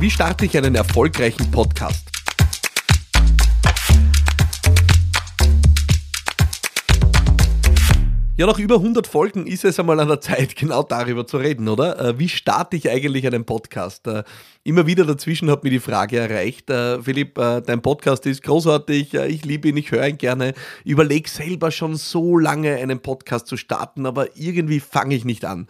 Wie starte ich einen erfolgreichen Podcast? Ja, nach über 100 Folgen ist es einmal an der Zeit, genau darüber zu reden, oder? Äh, wie starte ich eigentlich einen Podcast? Äh, immer wieder dazwischen hat mir die Frage erreicht, äh, Philipp, dein Podcast ist großartig, ich liebe ihn, ich höre ihn gerne, überlege selber schon so lange einen Podcast zu starten, aber irgendwie fange ich nicht an.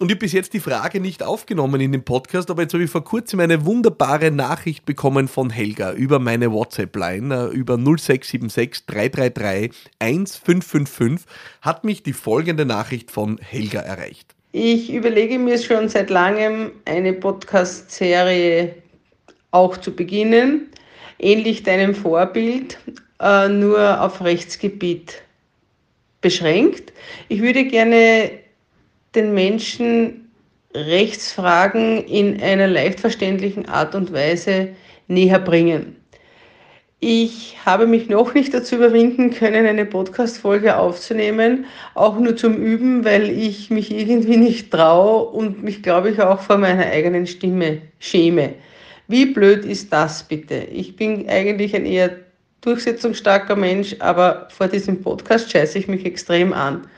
Und ich habe bis jetzt die Frage nicht aufgenommen in dem Podcast, aber jetzt habe ich vor kurzem eine wunderbare Nachricht bekommen von Helga über meine WhatsApp-Line, äh, über 0676 333 1555, hat mich die folgende Nachricht von Helga erreicht. Ich überlege mir schon seit langem, eine Podcast-Serie auch zu beginnen, ähnlich deinem Vorbild, äh, nur auf Rechtsgebiet beschränkt. Ich würde gerne den Menschen Rechtsfragen in einer leicht verständlichen Art und Weise näher bringen. Ich habe mich noch nicht dazu überwinden können, eine Podcast-Folge aufzunehmen, auch nur zum Üben, weil ich mich irgendwie nicht traue und mich, glaube ich, auch vor meiner eigenen Stimme schäme. Wie blöd ist das bitte? Ich bin eigentlich ein eher durchsetzungsstarker Mensch, aber vor diesem Podcast scheiße ich mich extrem an.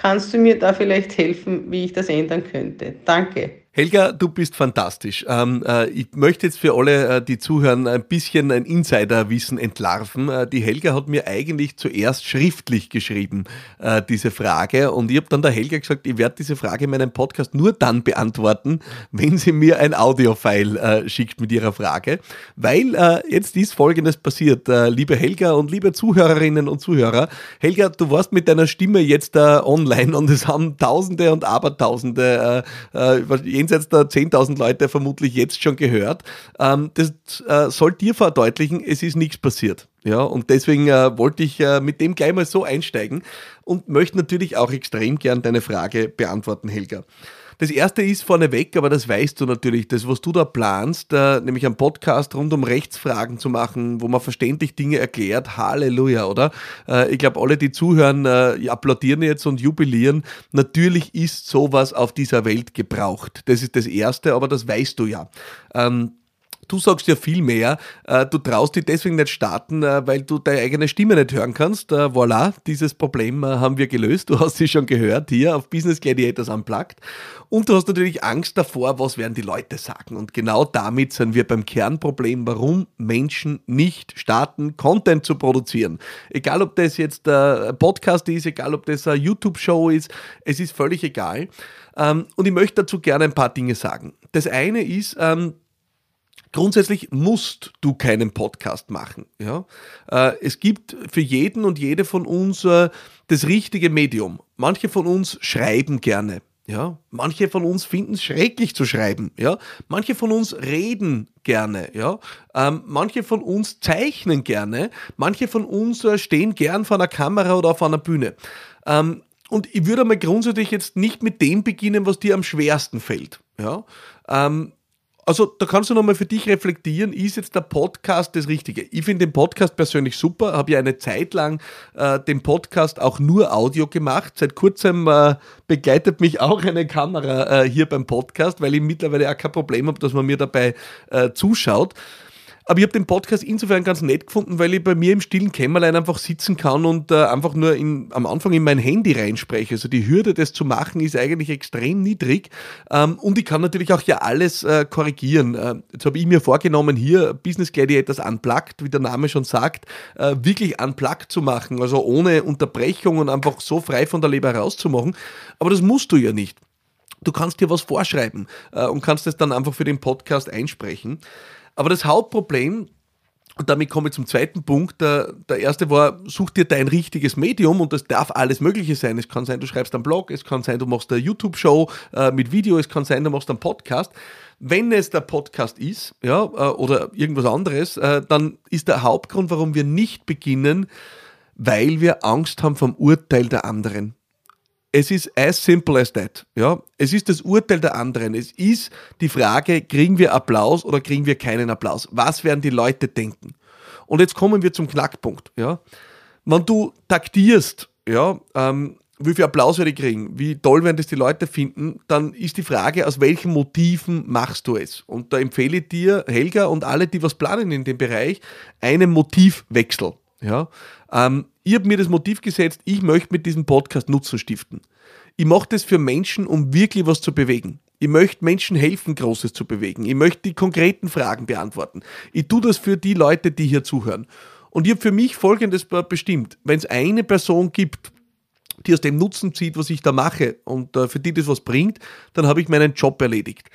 Kannst du mir da vielleicht helfen, wie ich das ändern könnte? Danke. Helga, du bist fantastisch. Ähm, äh, ich möchte jetzt für alle, äh, die zuhören, ein bisschen ein Insiderwissen entlarven. Äh, die Helga hat mir eigentlich zuerst schriftlich geschrieben, äh, diese Frage. Und ich habe dann der Helga gesagt, ich werde diese Frage in meinem Podcast nur dann beantworten, wenn sie mir ein Audiofile äh, schickt mit ihrer Frage. Weil äh, jetzt ist Folgendes passiert, liebe Helga und liebe Zuhörerinnen und Zuhörer. Helga, du warst mit deiner Stimme jetzt online und es haben Tausende und Abertausende jenseits der 10.000 Leute vermutlich jetzt schon gehört. Ähm, das äh, soll dir verdeutlichen, es ist nichts passiert. Ja, und deswegen äh, wollte ich äh, mit dem gleich mal so einsteigen und möchte natürlich auch extrem gern deine Frage beantworten, Helga. Das erste ist vorneweg, aber das weißt du natürlich, das, was du da planst, äh, nämlich einen Podcast rund um Rechtsfragen zu machen, wo man verständlich Dinge erklärt. Halleluja, oder? Äh, ich glaube, alle, die zuhören, äh, applaudieren jetzt und jubilieren. Natürlich ist sowas auf dieser Welt gebraucht. Das ist das Erste, aber das weißt du ja. Ähm, Du sagst ja viel mehr. Äh, du traust dich deswegen nicht starten, äh, weil du deine eigene Stimme nicht hören kannst. Äh, voilà, dieses Problem haben wir gelöst. Du hast sie schon gehört hier auf Business Gladiators Unplugged. Und du hast natürlich Angst davor, was werden die Leute sagen. Und genau damit sind wir beim Kernproblem, warum Menschen nicht starten, Content zu produzieren. Egal, ob das jetzt ein Podcast ist, egal, ob das eine YouTube-Show ist, es ist völlig egal. Ähm, und ich möchte dazu gerne ein paar Dinge sagen. Das eine ist, ähm, Grundsätzlich musst du keinen Podcast machen. Ja? Äh, es gibt für jeden und jede von uns äh, das richtige Medium. Manche von uns schreiben gerne. Ja, manche von uns finden es schrecklich zu schreiben. Ja, manche von uns reden gerne. Ja, ähm, manche von uns zeichnen gerne. Manche von uns äh, stehen gern vor einer Kamera oder auf einer Bühne. Ähm, und ich würde mal grundsätzlich jetzt nicht mit dem beginnen, was dir am schwersten fällt. Ja, ähm, also da kannst du nochmal für dich reflektieren, ist jetzt der Podcast das Richtige? Ich finde den Podcast persönlich super, habe ja eine Zeit lang äh, den Podcast auch nur Audio gemacht. Seit kurzem äh, begleitet mich auch eine Kamera äh, hier beim Podcast, weil ich mittlerweile auch kein Problem habe, dass man mir dabei äh, zuschaut. Aber ich habe den Podcast insofern ganz nett gefunden, weil ich bei mir im stillen Kämmerlein einfach sitzen kann und äh, einfach nur in, am Anfang in mein Handy reinspreche. Also die Hürde, das zu machen, ist eigentlich extrem niedrig. Ähm, und ich kann natürlich auch ja alles äh, korrigieren. Äh, jetzt habe ich mir vorgenommen, hier Business Gladiators Unplugged, wie der Name schon sagt, äh, wirklich unplugged zu machen. Also ohne Unterbrechung und einfach so frei von der Leber rauszumachen. Aber das musst du ja nicht. Du kannst dir was vorschreiben äh, und kannst es dann einfach für den Podcast einsprechen. Aber das Hauptproblem, und damit komme ich zum zweiten Punkt. Der, der, erste war, such dir dein richtiges Medium und das darf alles Mögliche sein. Es kann sein, du schreibst einen Blog, es kann sein, du machst eine YouTube-Show äh, mit Video, es kann sein, du machst einen Podcast. Wenn es der Podcast ist, ja, äh, oder irgendwas anderes, äh, dann ist der Hauptgrund, warum wir nicht beginnen, weil wir Angst haben vom Urteil der anderen. Es ist as simple as that. Ja? Es ist das Urteil der anderen. Es ist die Frage, kriegen wir Applaus oder kriegen wir keinen Applaus? Was werden die Leute denken? Und jetzt kommen wir zum Knackpunkt. Ja? Wenn du taktierst, ja, ähm, wie viel Applaus werde ich kriegen, wie toll werden das die Leute finden, dann ist die Frage, aus welchen Motiven machst du es? Und da empfehle ich dir, Helga und alle, die was planen in dem Bereich, einen Motivwechsel. Ja? Ähm, ich habe mir das Motiv gesetzt, ich möchte mit diesem Podcast Nutzen stiften. Ich mache das für Menschen, um wirklich was zu bewegen. Ich möchte Menschen helfen, Großes zu bewegen. Ich möchte die konkreten Fragen beantworten. Ich tue das für die Leute, die hier zuhören. Und ich habe für mich Folgendes bestimmt. Wenn es eine Person gibt, die aus dem Nutzen zieht, was ich da mache und äh, für die das was bringt, dann habe ich meinen Job erledigt.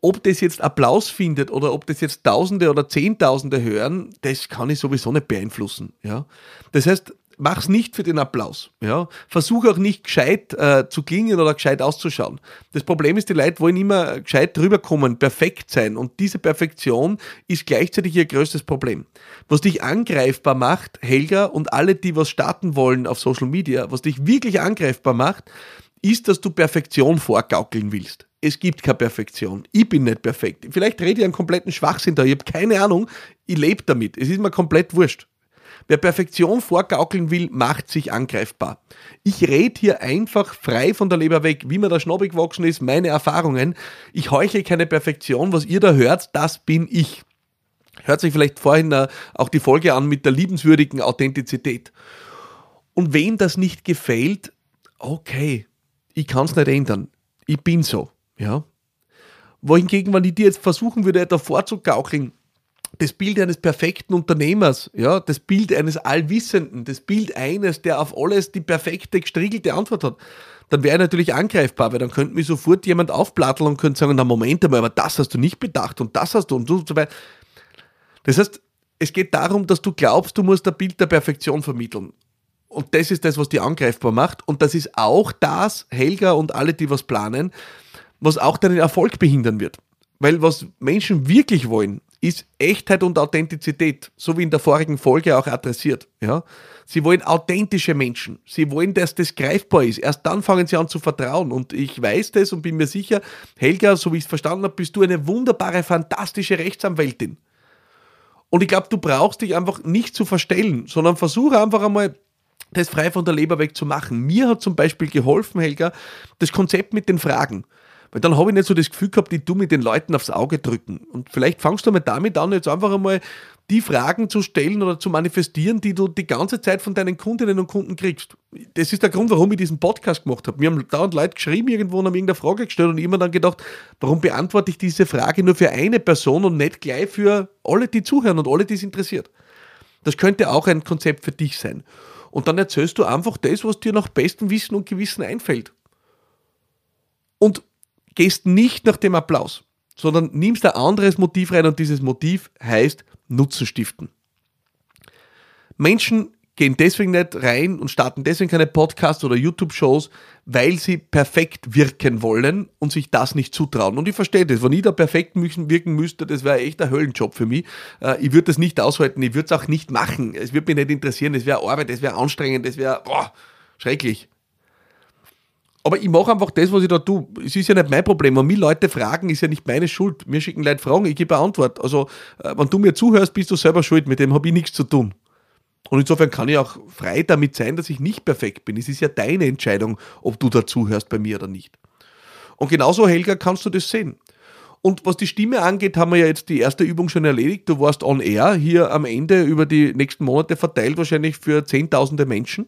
Ob das jetzt Applaus findet oder ob das jetzt Tausende oder Zehntausende hören, das kann ich sowieso nicht beeinflussen. Ja? Das heißt, mach's nicht für den Applaus. Ja? Versuch auch nicht gescheit äh, zu klingen oder gescheit auszuschauen. Das Problem ist, die Leute wollen immer gescheit rüberkommen, perfekt sein. Und diese Perfektion ist gleichzeitig ihr größtes Problem. Was dich angreifbar macht, Helga und alle, die was starten wollen auf Social Media, was dich wirklich angreifbar macht, ist, dass du Perfektion vorgaukeln willst. Es gibt keine Perfektion. Ich bin nicht perfekt. Vielleicht rede ich einen kompletten Schwachsinn da. Ich habe keine Ahnung. Ich lebe damit. Es ist mir komplett wurscht. Wer Perfektion vorgaukeln will, macht sich angreifbar. Ich rede hier einfach frei von der Leber weg, wie mir der Schnobel gewachsen ist, meine Erfahrungen. Ich heuchle keine Perfektion. Was ihr da hört, das bin ich. Hört sich vielleicht vorhin äh, auch die Folge an mit der liebenswürdigen Authentizität. Und wem das nicht gefällt, okay, ich kann es nicht ändern. Ich bin so, ja. Wohingegen, wenn ich dir jetzt versuchen würde, davor zu gaukeln, das Bild eines perfekten Unternehmers, ja, das Bild eines Allwissenden, das Bild eines, der auf alles die perfekte, gestriegelte Antwort hat, dann wäre natürlich angreifbar, weil dann könnte mir sofort jemand aufplatteln und könnte sagen, na Moment einmal, aber das hast du nicht bedacht und das hast du und so weiter. Das heißt, es geht darum, dass du glaubst, du musst ein Bild der Perfektion vermitteln. Und das ist das, was dich angreifbar macht. Und das ist auch das, Helga und alle, die was planen, was auch deinen Erfolg behindern wird. Weil was Menschen wirklich wollen, ist Echtheit und Authentizität, so wie in der vorigen Folge auch adressiert. Ja? Sie wollen authentische Menschen. Sie wollen, dass das greifbar ist. Erst dann fangen sie an zu vertrauen. Und ich weiß das und bin mir sicher, Helga, so wie ich es verstanden habe, bist du eine wunderbare, fantastische Rechtsanwältin. Und ich glaube, du brauchst dich einfach nicht zu verstellen, sondern versuche einfach einmal das frei von der Leber weg zu machen. Mir hat zum Beispiel geholfen, Helga, das Konzept mit den Fragen. Weil dann habe ich nicht so das Gefühl gehabt, die du mit den Leuten aufs Auge drücken. Und vielleicht fangst du mal damit an, jetzt einfach einmal die Fragen zu stellen oder zu manifestieren, die du die ganze Zeit von deinen Kundinnen und Kunden kriegst. Das ist der Grund, warum ich diesen Podcast gemacht habe. Mir haben dauernd Leute geschrieben irgendwo und haben irgendeine Frage gestellt und ich immer dann gedacht, warum beantworte ich diese Frage nur für eine Person und nicht gleich für alle, die zuhören und alle, die es interessiert. Das könnte auch ein Konzept für dich sein. Und dann erzählst du einfach das, was dir nach bestem Wissen und Gewissen einfällt. Und gehst nicht nach dem Applaus, sondern nimmst ein anderes Motiv rein und dieses Motiv heißt Nutzen stiften. Menschen gehen deswegen nicht rein und starten deswegen keine Podcasts oder YouTube-Shows, weil sie perfekt wirken wollen und sich das nicht zutrauen. Und ich verstehe das. Wenn ich da perfekt wirken müsste, das wäre echt ein Höllenjob für mich. Äh, ich würde das nicht aushalten, ich würde es auch nicht machen. Es würde mich nicht interessieren, es wäre Arbeit, es wäre anstrengend, es wäre schrecklich. Aber ich mache einfach das, was ich da tue. Es ist ja nicht mein Problem. Wenn mich Leute fragen, ist ja nicht meine Schuld. Mir schicken Leute Fragen, ich gebe eine Antwort. Also, äh, wenn du mir zuhörst, bist du selber schuld. Mit dem habe ich nichts zu tun. Und insofern kann ich auch frei damit sein, dass ich nicht perfekt bin. Es ist ja deine Entscheidung, ob du dazuhörst bei mir oder nicht. Und genauso, Helga, kannst du das sehen. Und was die Stimme angeht, haben wir ja jetzt die erste Übung schon erledigt. Du warst on air hier am Ende über die nächsten Monate verteilt, wahrscheinlich für Zehntausende Menschen.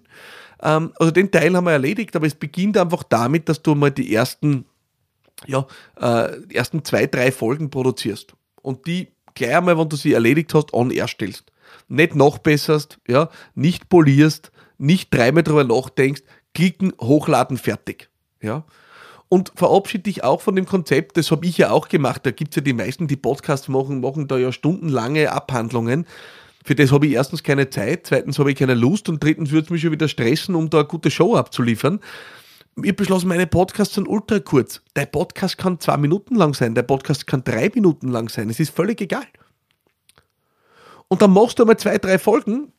Ähm, also den Teil haben wir erledigt, aber es beginnt einfach damit, dass du mal die ersten, ja, äh, ersten zwei, drei Folgen produzierst und die gleich einmal, wenn du sie erledigt hast, on air stellst. Nicht nachbesserst, ja, nicht polierst, nicht dreimal drüber nachdenkst, klicken, hochladen, fertig. Ja. Und verabschiede dich auch von dem Konzept, das habe ich ja auch gemacht. Da gibt es ja die meisten, die Podcasts machen, machen da ja stundenlange Abhandlungen. Für das habe ich erstens keine Zeit, zweitens habe ich keine Lust und drittens würde es mich schon wieder stressen, um da eine gute Show abzuliefern. Ich beschlossen, meine Podcasts sind ultra kurz. Der Podcast kann zwei Minuten lang sein, der Podcast kann drei Minuten lang sein. Es ist völlig egal. Und dann machst du einmal zwei, drei Folgen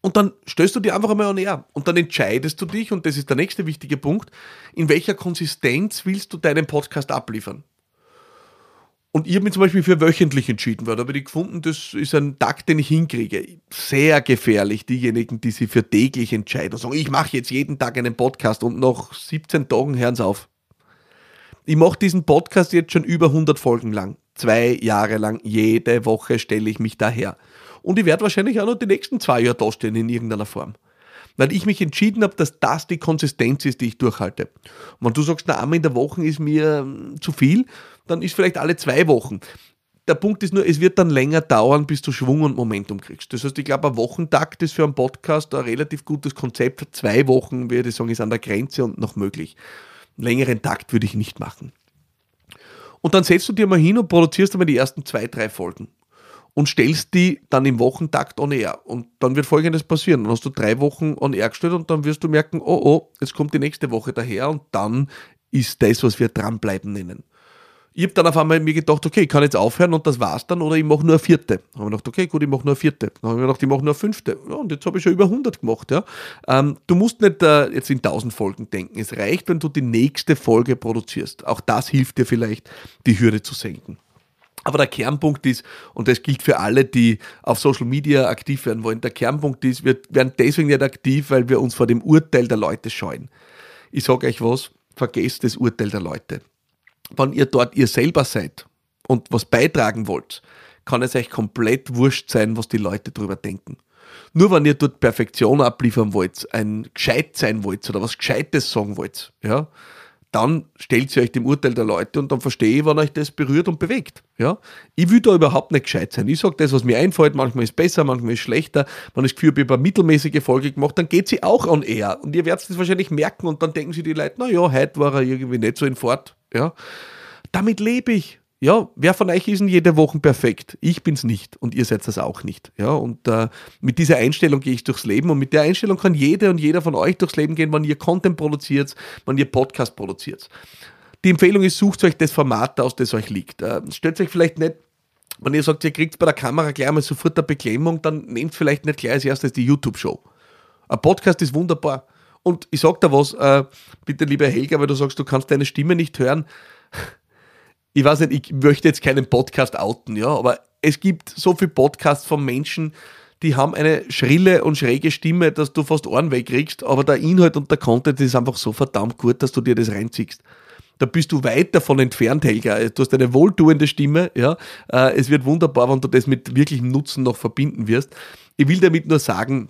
und dann stößt du die einfach einmal an näher. Und dann entscheidest du dich, und das ist der nächste wichtige Punkt, in welcher Konsistenz willst du deinen Podcast abliefern. Und ich habe mich zum Beispiel für wöchentlich entschieden, weil da habe ich gefunden, das ist ein Tag, den ich hinkriege. Sehr gefährlich, diejenigen, die sich für täglich entscheiden und sagen, ich mache jetzt jeden Tag einen Podcast und nach 17 Tagen hören sie auf. Ich mache diesen Podcast jetzt schon über 100 Folgen lang. Zwei Jahre lang, jede Woche stelle ich mich daher. Und ich werde wahrscheinlich auch noch die nächsten zwei Jahre dastehen in irgendeiner Form weil ich mich entschieden habe, dass das die Konsistenz ist, die ich durchhalte. Und wenn du sagst, na, einmal in der Woche ist mir hm, zu viel, dann ist vielleicht alle zwei Wochen. Der Punkt ist nur, es wird dann länger dauern, bis du Schwung und Momentum kriegst. Das heißt, ich glaube, ein Wochentakt ist für einen Podcast ein relativ gutes Konzept. Zwei Wochen, würde ich sagen, ist an der Grenze und noch möglich. Einen längeren Takt würde ich nicht machen. Und dann setzt du dir mal hin und produzierst einmal die ersten zwei, drei Folgen und stellst die dann im Wochentakt on air. Und dann wird folgendes passieren. Dann hast du drei Wochen on air gestellt und dann wirst du merken, oh oh, jetzt kommt die nächste Woche daher und dann ist das, was wir dranbleiben nennen. Ich habe dann auf einmal mir gedacht, okay, ich kann jetzt aufhören und das war's dann oder ich mache nur eine vierte. Dann habe ich gedacht, okay, gut, ich mache nur eine vierte. Dann habe ich gedacht, ich mache nur eine fünfte. Ja, und jetzt habe ich schon über 100 gemacht. Ja. Ähm, du musst nicht äh, jetzt in 1000 Folgen denken. Es reicht, wenn du die nächste Folge produzierst. Auch das hilft dir vielleicht, die Hürde zu senken. Aber der Kernpunkt ist, und das gilt für alle, die auf Social Media aktiv werden wollen, der Kernpunkt ist, wir werden deswegen nicht aktiv, weil wir uns vor dem Urteil der Leute scheuen. Ich sage euch was, vergesst das Urteil der Leute. Wenn ihr dort ihr selber seid und was beitragen wollt, kann es euch komplett wurscht sein, was die Leute darüber denken. Nur wenn ihr dort Perfektion abliefern wollt, ein Gescheit sein wollt oder was Gescheites sagen wollt, ja, dann stellt sie euch dem Urteil der Leute und dann verstehe ich, wann euch das berührt und bewegt. Ja? Ich will da überhaupt nicht gescheit sein. Ich sage das, was mir einfällt, manchmal ist besser, manchmal ist schlechter. Wenn ich das Gefühl habe, ich habe eine mittelmäßige Folge gemacht, dann geht sie auch on air. Und ihr werdet es wahrscheinlich merken und dann denken sie die Leute, naja, heute war er irgendwie nicht so in Fort. Ja? Damit lebe ich ja, wer von euch ist denn jede Woche perfekt? Ich bin's nicht und ihr seid das auch nicht. Ja, und äh, mit dieser Einstellung gehe ich durchs Leben und mit der Einstellung kann jede und jeder von euch durchs Leben gehen, wenn ihr Content produziert, wenn ihr Podcast produziert. Die Empfehlung ist, sucht euch das Format aus, das euch liegt. Äh, stellt euch vielleicht nicht wenn ihr sagt, ihr kriegt bei der Kamera gleich mal sofort eine Beklemmung, dann nehmt vielleicht nicht gleich als erstes die YouTube-Show. Ein Podcast ist wunderbar. Und ich sag da was, äh, bitte lieber Helga, weil du sagst, du kannst deine Stimme nicht hören ich weiß nicht, ich möchte jetzt keinen Podcast outen, ja, aber es gibt so viele Podcasts von Menschen, die haben eine schrille und schräge Stimme, dass du fast Ohren wegkriegst, aber der Inhalt und der Content ist einfach so verdammt gut, dass du dir das reinziehst. Da bist du weit davon entfernt, Helga. Du hast eine wohltuende Stimme, ja. Äh, es wird wunderbar, wenn du das mit wirklichem Nutzen noch verbinden wirst. Ich will damit nur sagen,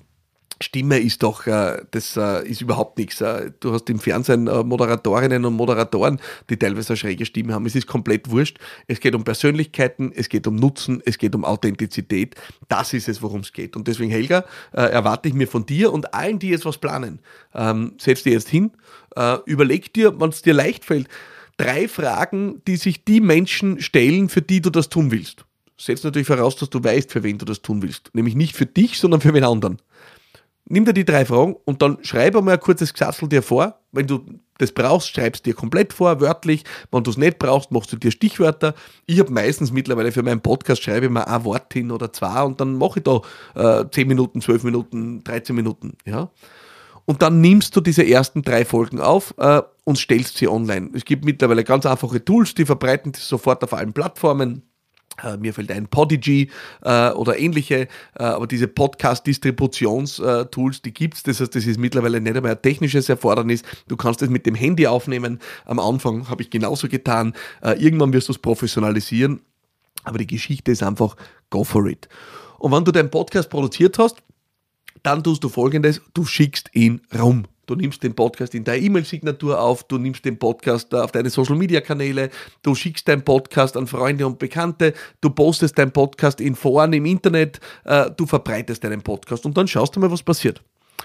Stimme ist doch, äh, das äh, ist überhaupt nichts. Äh, du hast im Fernsehen Moderatorinnen und Moderatoren, die teilweise eine schräge Stimme haben. Es ist komplett wurscht. Es geht um Persönlichkeiten, es geht um Nutzen, es geht um Authentizität. Das ist es, worum es geht. Und deswegen, Helga, erwarte ich mir von dir und allen, die jetzt was planen, ähm, setz dir jetzt hin, überleg dir, wenn es dir leicht fällt, drei Fragen, die sich die Menschen stellen, für die du das tun willst. Setz natürlich voraus, dass du weißt, für wen du das tun willst. Nämlich nicht für dich, sondern für wen anderen nimm dir die drei Fragen und dann schreib einmal ein kurzes Gesatzel dir vor. Wenn du das brauchst, schreibst dir komplett vor, wörtlich. Wenn du es nicht brauchst, machst du dir Stichwörter. Ich habe meistens mittlerweile für meinen Podcast schreibe ich mal ein Wort hin oder zwei und dann mache ich da äh, 10 Minuten, 12 Minuten, 13 Minuten. Ja? Und dann nimmst du diese ersten drei Folgen auf äh, und stellst sie online. Es gibt mittlerweile ganz einfache Tools, die verbreiten das sofort auf allen Plattformen. Äh, mir fällt ein Podigy äh, oder ähnliche, äh, aber diese Podcast-Distributions-Tools, die gibt es. Das heißt, das ist mittlerweile nicht einmal ein technisches Erfordernis. Du kannst es mit dem Handy aufnehmen. Am Anfang habe ich genauso getan. Äh, irgendwann wirst du es professionalisieren. Aber die Geschichte ist einfach, go for it. Und wenn du deinen Podcast produziert hast, dann tust du folgendes, du schickst ihn rum. Du nimmst den Podcast in deine E-Mail-Signatur auf, du nimmst den Podcast auf deine Social-Media-Kanäle, du schickst deinen Podcast an Freunde und Bekannte, du postest deinen Podcast in Foren im Internet, äh, du verbreitest deinen Podcast und dann schaust du mal, was passiert.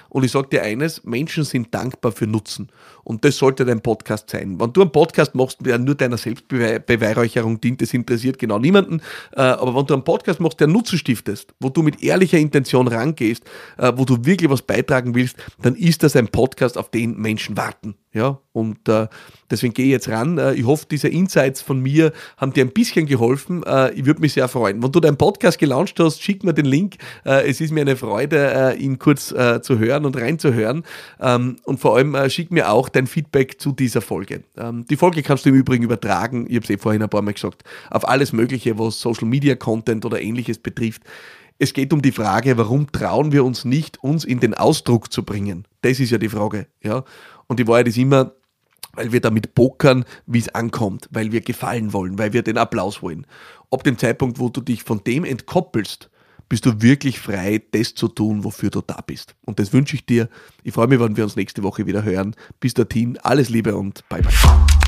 Und ich sage dir eines, Menschen sind dankbar für Nutzen. Und das sollte dein Podcast sein. Wenn du einen Podcast machst, der nur deiner Selbstbeweihräucherung dient, das interessiert genau niemanden. Äh, aber wenn du einen Podcast machst, der Nutzen stiftest, wo du mit ehrlicher Intention rangehst, äh, wo du wirklich was beitragen willst, dann ist das ein Podcast, auf den Menschen warten. Ja, und äh, deswegen gehe ich jetzt ran. Äh, ich hoffe, diese Insights von mir haben dir ein bisschen geholfen. Äh, ich würde mich sehr freuen. Wenn du deinen Podcast gelauncht hast, schick mir den Link. Äh, es ist mir eine Freude, ihn kurz zu hören hören und reinzuhören. Ähm, und vor allem äh, schick mir auch dein Feedback zu dieser Folge. Ähm, die Folge kannst du im Übrigen übertragen, ich habe es eh vorhin ein paar Mal gesagt, auf alles Mögliche, was Social Media Content oder ähnliches betrifft. Es geht um die Frage, warum trauen wir uns nicht, uns in den Ausdruck zu bringen? Das ist ja die Frage. Ja? Und die Wahrheit ist immer, weil wir damit pokern, wie es ankommt, weil wir gefallen wollen, weil wir den Applaus wollen. Ab dem Zeitpunkt, wo du dich von dem entkoppelst, bist du wirklich frei, das zu tun, wofür du da bist. Und das wünsche ich dir. Ich freue mich, wenn wir uns nächste Woche wieder hören. Bis dorthin, alles Liebe und bye bye.